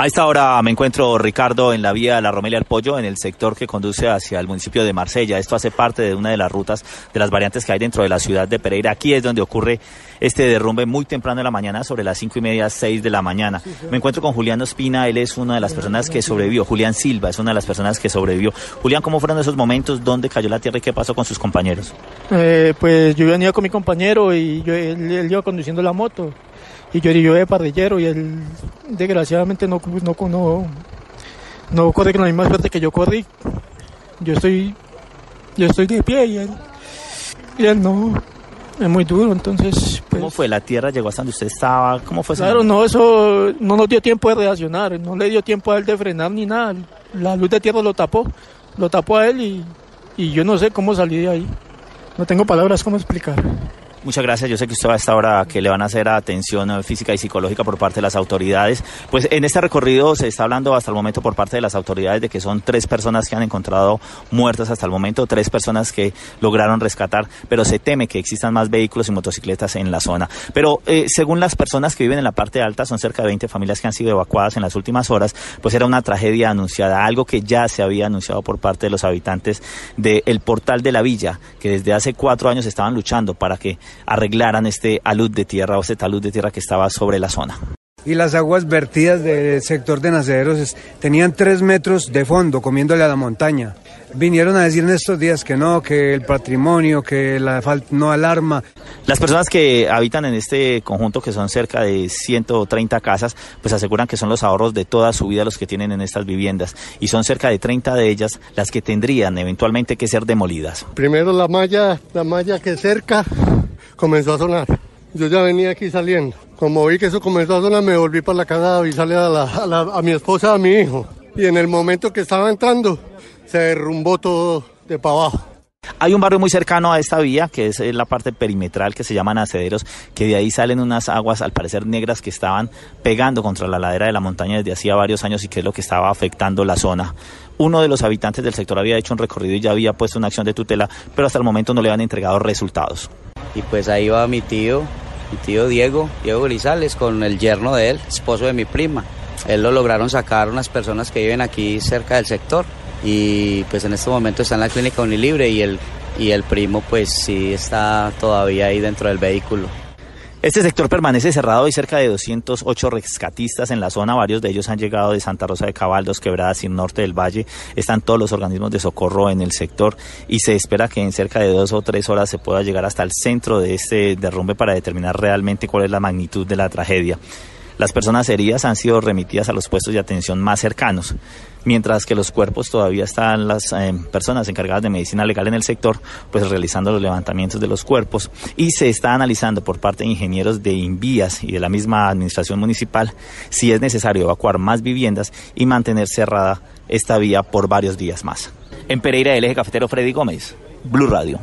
A esta hora me encuentro, Ricardo, en la vía La Romelia al Pollo, en el sector que conduce hacia el municipio de Marsella. Esto hace parte de una de las rutas de las variantes que hay dentro de la ciudad de Pereira. Aquí es donde ocurre este derrumbe muy temprano en la mañana, sobre las cinco y media, seis de la mañana. Me encuentro con Julián Ospina, él es una de las personas que sobrevivió. Julián Silva es una de las personas que sobrevivió. Julián, ¿cómo fueron esos momentos? ¿Dónde cayó la tierra y qué pasó con sus compañeros? Eh, pues yo venía con mi compañero y yo, él, él iba conduciendo la moto y yo, yo de parrillero y él desgraciadamente no, no, no, no corre con la misma suerte que yo corrí. Yo estoy, yo estoy de pie y él, y él no. Es muy duro, entonces... Pues, ¿Cómo fue? ¿La tierra llegó hasta donde usted estaba? ¿Cómo fue? Claro, no, eso no nos dio tiempo de reaccionar, no le dio tiempo a él de frenar ni nada. La luz de tierra lo tapó, lo tapó a él y, y yo no sé cómo salí de ahí. No tengo palabras cómo explicar. Muchas gracias. Yo sé que usted va a esta hora que le van a hacer atención física y psicológica por parte de las autoridades. Pues en este recorrido se está hablando hasta el momento por parte de las autoridades de que son tres personas que han encontrado muertas hasta el momento, tres personas que lograron rescatar, pero se teme que existan más vehículos y motocicletas en la zona. Pero eh, según las personas que viven en la parte alta, son cerca de 20 familias que han sido evacuadas en las últimas horas, pues era una tragedia anunciada, algo que ya se había anunciado por parte de los habitantes del portal de la villa, que desde hace cuatro años estaban luchando para que arreglaran este alud de tierra o este talud de tierra que estaba sobre la zona y las aguas vertidas del sector de Nacederos tenían tres metros de fondo comiéndole a la montaña. Vinieron a decir en estos días que no, que el patrimonio, que la falta no alarma. Las personas que habitan en este conjunto, que son cerca de 130 casas, pues aseguran que son los ahorros de toda su vida los que tienen en estas viviendas y son cerca de 30 de ellas las que tendrían eventualmente que ser demolidas. Primero la malla, la malla que cerca comenzó a sonar. Yo ya venía aquí saliendo. Como vi que eso comenzó a sonar, me volví para la casa a avisarle a, a, a mi esposa, a mi hijo. Y en el momento que estaba entrando, se derrumbó todo de para abajo. Hay un barrio muy cercano a esta vía, que es la parte perimetral que se llama Nacederos, que de ahí salen unas aguas al parecer negras que estaban pegando contra la ladera de la montaña desde hacía varios años y que es lo que estaba afectando la zona. Uno de los habitantes del sector había hecho un recorrido y ya había puesto una acción de tutela, pero hasta el momento no le han entregado resultados. Y pues ahí va mi tío, mi tío Diego, Diego Grisales, con el yerno de él, esposo de mi prima. Él lo lograron sacar unas personas que viven aquí cerca del sector y pues en este momento está en la clínica Unilibre y el, y el primo pues sí está todavía ahí dentro del vehículo. Este sector permanece cerrado y cerca de 208 rescatistas en la zona. Varios de ellos han llegado de Santa Rosa de Cabaldos, Quebradas y Norte del Valle. Están todos los organismos de socorro en el sector y se espera que en cerca de dos o tres horas se pueda llegar hasta el centro de este derrumbe para determinar realmente cuál es la magnitud de la tragedia. Las personas heridas han sido remitidas a los puestos de atención más cercanos, mientras que los cuerpos todavía están las eh, personas encargadas de medicina legal en el sector, pues realizando los levantamientos de los cuerpos y se está analizando por parte de ingenieros de Invías y de la misma administración municipal si es necesario evacuar más viviendas y mantener cerrada esta vía por varios días más. En Pereira, el eje cafetero Freddy Gómez, Blue Radio.